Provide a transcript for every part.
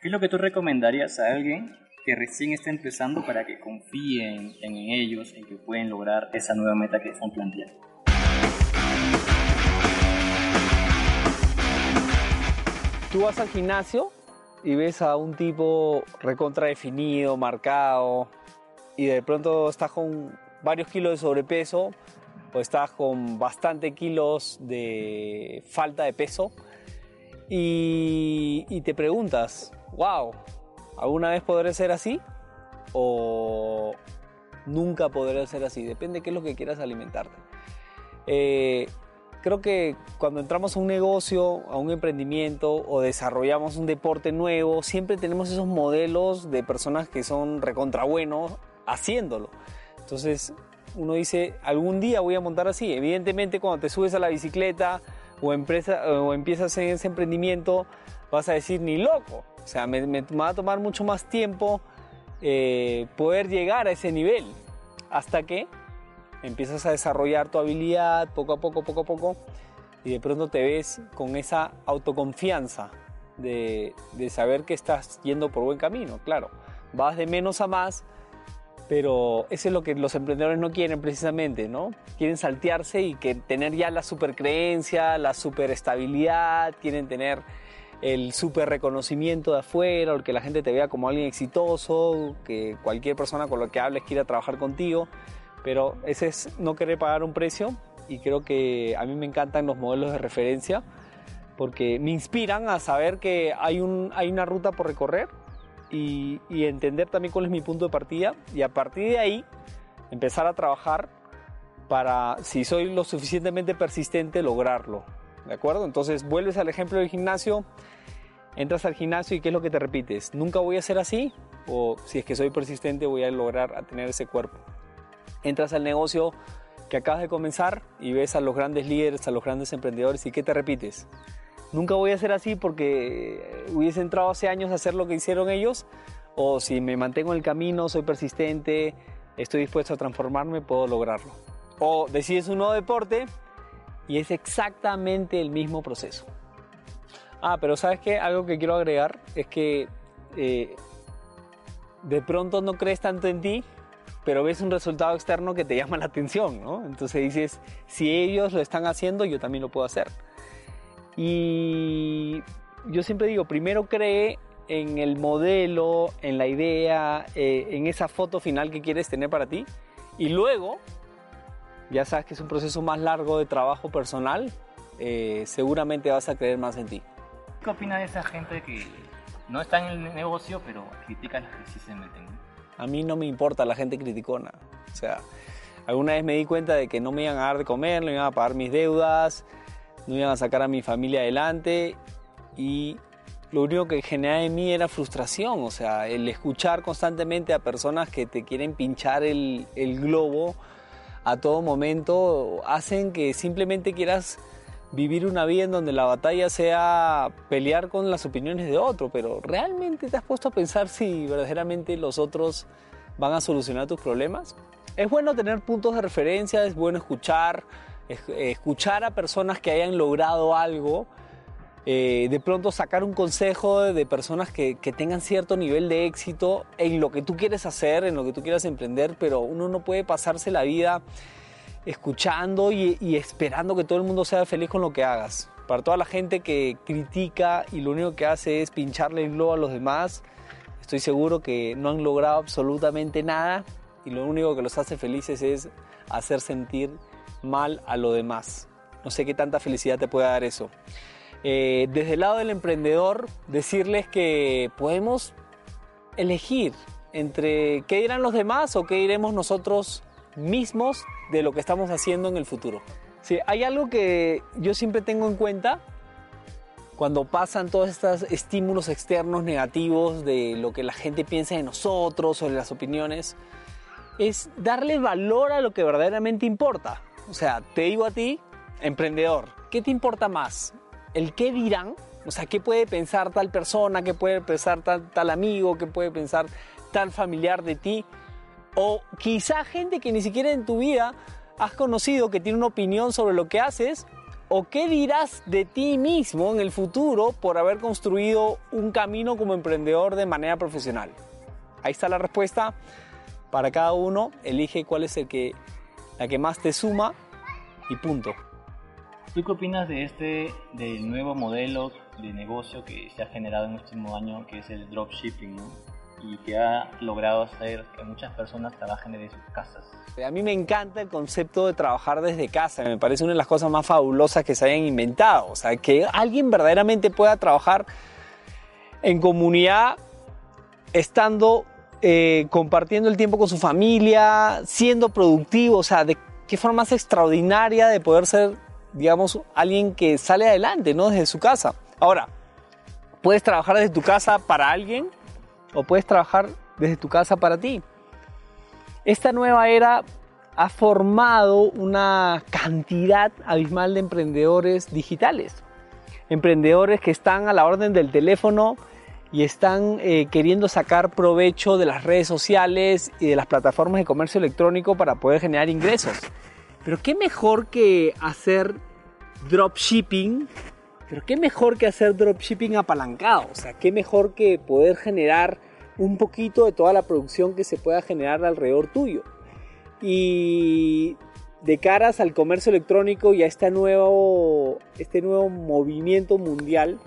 ¿Qué es lo que tú recomendarías a alguien que recién está empezando para que confíen en ellos, en que pueden lograr esa nueva meta que están planteando? Tú vas al gimnasio y ves a un tipo recontradefinido, marcado, y de pronto estás con varios kilos de sobrepeso o estás con bastante kilos de falta de peso y te preguntas, wow, ¿alguna vez podré ser así? ¿O nunca podré ser así? Depende de qué es lo que quieras alimentarte. Eh, creo que cuando entramos a un negocio, a un emprendimiento o desarrollamos un deporte nuevo, siempre tenemos esos modelos de personas que son recontra buenos haciéndolo. Entonces uno dice, algún día voy a montar así. Evidentemente cuando te subes a la bicicleta o, empresa, o empiezas en ese emprendimiento, vas a decir, ni loco. O sea, me, va a tomar mucho más tiempo eh, poder llegar a ese nivel. Hasta que empiezas a desarrollar tu habilidad poco a poco, poco a poco, y de pronto te ves con esa autoconfianza de, de saber que estás yendo por buen camino. Claro, vas de menos a más, pero eso es lo que los emprendedores no quieren precisamente, ¿no? Quieren saltearse y que tener ya la supercreencia, la superestabilidad, quieren tener el super reconocimiento de afuera, o que la gente te vea como alguien exitoso, que cualquier persona con la que hables quiera trabajar contigo pero ese es no querer pagar un precio y creo que a mí me encantan los modelos de referencia porque me inspiran a saber que hay, un, hay una ruta por recorrer y, y entender también cuál es mi punto de partida y a partir de ahí empezar a trabajar para, si soy lo suficientemente persistente, lograrlo. ¿De acuerdo? Entonces vuelves al ejemplo del gimnasio, entras al gimnasio y ¿qué es lo que te repites? ¿Nunca voy a ser así? O si es que soy persistente voy a lograr tener ese cuerpo entras al negocio que acabas de comenzar y ves a los grandes líderes, a los grandes emprendedores y ¿qué te repites? Nunca voy a ser así porque hubiese entrado hace años a hacer lo que hicieron ellos o si me mantengo en el camino, soy persistente, estoy dispuesto a transformarme, puedo lograrlo. O decides un nuevo deporte y es exactamente el mismo proceso. Ah, pero ¿sabes qué? Algo que quiero agregar es que eh, de pronto no crees tanto en ti pero ves un resultado externo que te llama la atención, ¿no? Entonces dices, si ellos lo están haciendo, yo también lo puedo hacer. Y yo siempre digo, primero cree en el modelo, en la idea, eh, en esa foto final que quieres tener para ti. Y luego, ya sabes que es un proceso más largo de trabajo personal, eh, seguramente vas a creer más en ti. ¿Qué opinas de esa gente que no está en el negocio, pero critica los que sí se meten? A mí no me importa la gente criticona. O sea, alguna vez me di cuenta de que no me iban a dar de comer, no iban a pagar mis deudas, no iban a sacar a mi familia adelante y lo único que generaba en mí era frustración, o sea, el escuchar constantemente a personas que te quieren pinchar el, el globo a todo momento hacen que simplemente quieras vivir una vida en donde la batalla sea pelear con las opiniones de otro, pero ¿realmente te has puesto a pensar si verdaderamente los otros van a solucionar tus problemas? Es bueno tener puntos de referencia, es bueno escuchar, escuchar a personas que hayan logrado algo, eh, de pronto sacar un consejo de personas que, que tengan cierto nivel de éxito en lo que tú quieres hacer, en lo que tú quieras emprender, pero uno no puede pasarse la vida escuchando y, esperando que todo el mundo sea feliz con lo que hagas. Para toda la gente que critica y lo único que hace es pincharle el globo a los demás, estoy seguro que no han logrado absolutamente nada y lo único que los hace felices es hacer sentir mal a lo demás. No sé qué tanta felicidad te puede dar eso. Eh, desde el lado del emprendedor, decirles que podemos elegir entre qué dirán los demás o qué diremos nosotros mismos de lo que estamos haciendo en el futuro. Sí, hay algo que yo siempre tengo en cuenta cuando pasan todos estos estímulos externos negativos de lo que la gente piensa de nosotros, sobre las opiniones, es darle valor a lo que verdaderamente importa. O sea, te digo a ti, emprendedor, ¿qué te importa más? ¿El qué dirán? O sea, ¿qué puede pensar tal persona? ¿Qué puede pensar tal, amigo? ¿Qué puede pensar tal familiar de ti? O quizá gente que ni siquiera en tu vida has conocido que tiene una opinión sobre lo que haces, ¿O qué dirás de ti mismo en el futuro por haber construido un camino como emprendedor de manera profesional? Ahí está la respuesta. Para cada uno, elige cuál es el que, la que más te suma y punto. ¿Tú qué opinas de este, del nuevo modelo de negocio que se ha generado en este último año, que es el dropshipping, y que ha logrado hacer que muchas personas trabajen desde sus casas? A mí me encanta el concepto de trabajar desde casa, me parece una de las cosas más fabulosas que se hayan inventado, o sea, que alguien verdaderamente pueda trabajar en comunidad estando eh, compartiendo el tiempo con su familia, siendo productivo, o sea, de qué forma más extraordinaria de poder ser, digamos, alguien que sale adelante, ¿no? Desde su casa. Ahora, puedes trabajar desde tu casa para alguien o puedes trabajar desde tu casa para ti. Esta nueva era ha formado una cantidad abismal de emprendedores digitales. Emprendedores que están a la orden del teléfono y están eh, queriendo sacar provecho de las redes sociales y de las plataformas de comercio electrónico para poder generar ingresos. Pero qué mejor que hacer dropshipping, pero qué mejor que hacer dropshipping apalancado, o sea, qué mejor que poder generar un poquito de toda la producción que se pueda generar alrededor tuyo. Y de caras al comercio electrónico y a este nuevo, este nuevo movimiento mundial,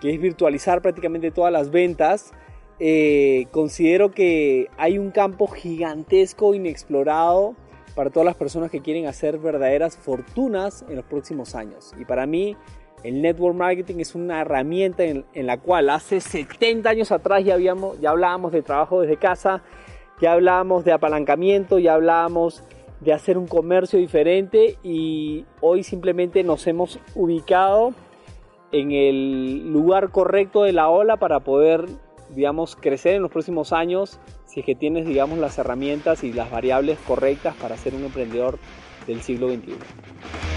que es virtualizar prácticamente todas las ventas, eh, considero que hay un campo gigantesco, inexplorado, para todas las personas que quieren hacer verdaderas fortunas en los próximos años. Y para mí, el network marketing es una herramienta en, la cual hace 70 años atrás ya, habíamos, ya hablábamos de trabajo desde casa, ya hablábamos de apalancamiento, ya hablábamos de hacer un comercio diferente y hoy simplemente nos hemos ubicado en el lugar correcto de la ola para poder, digamos, crecer en los próximos años si es que tienes, digamos, las herramientas y las variables correctas para ser un emprendedor del siglo XXI.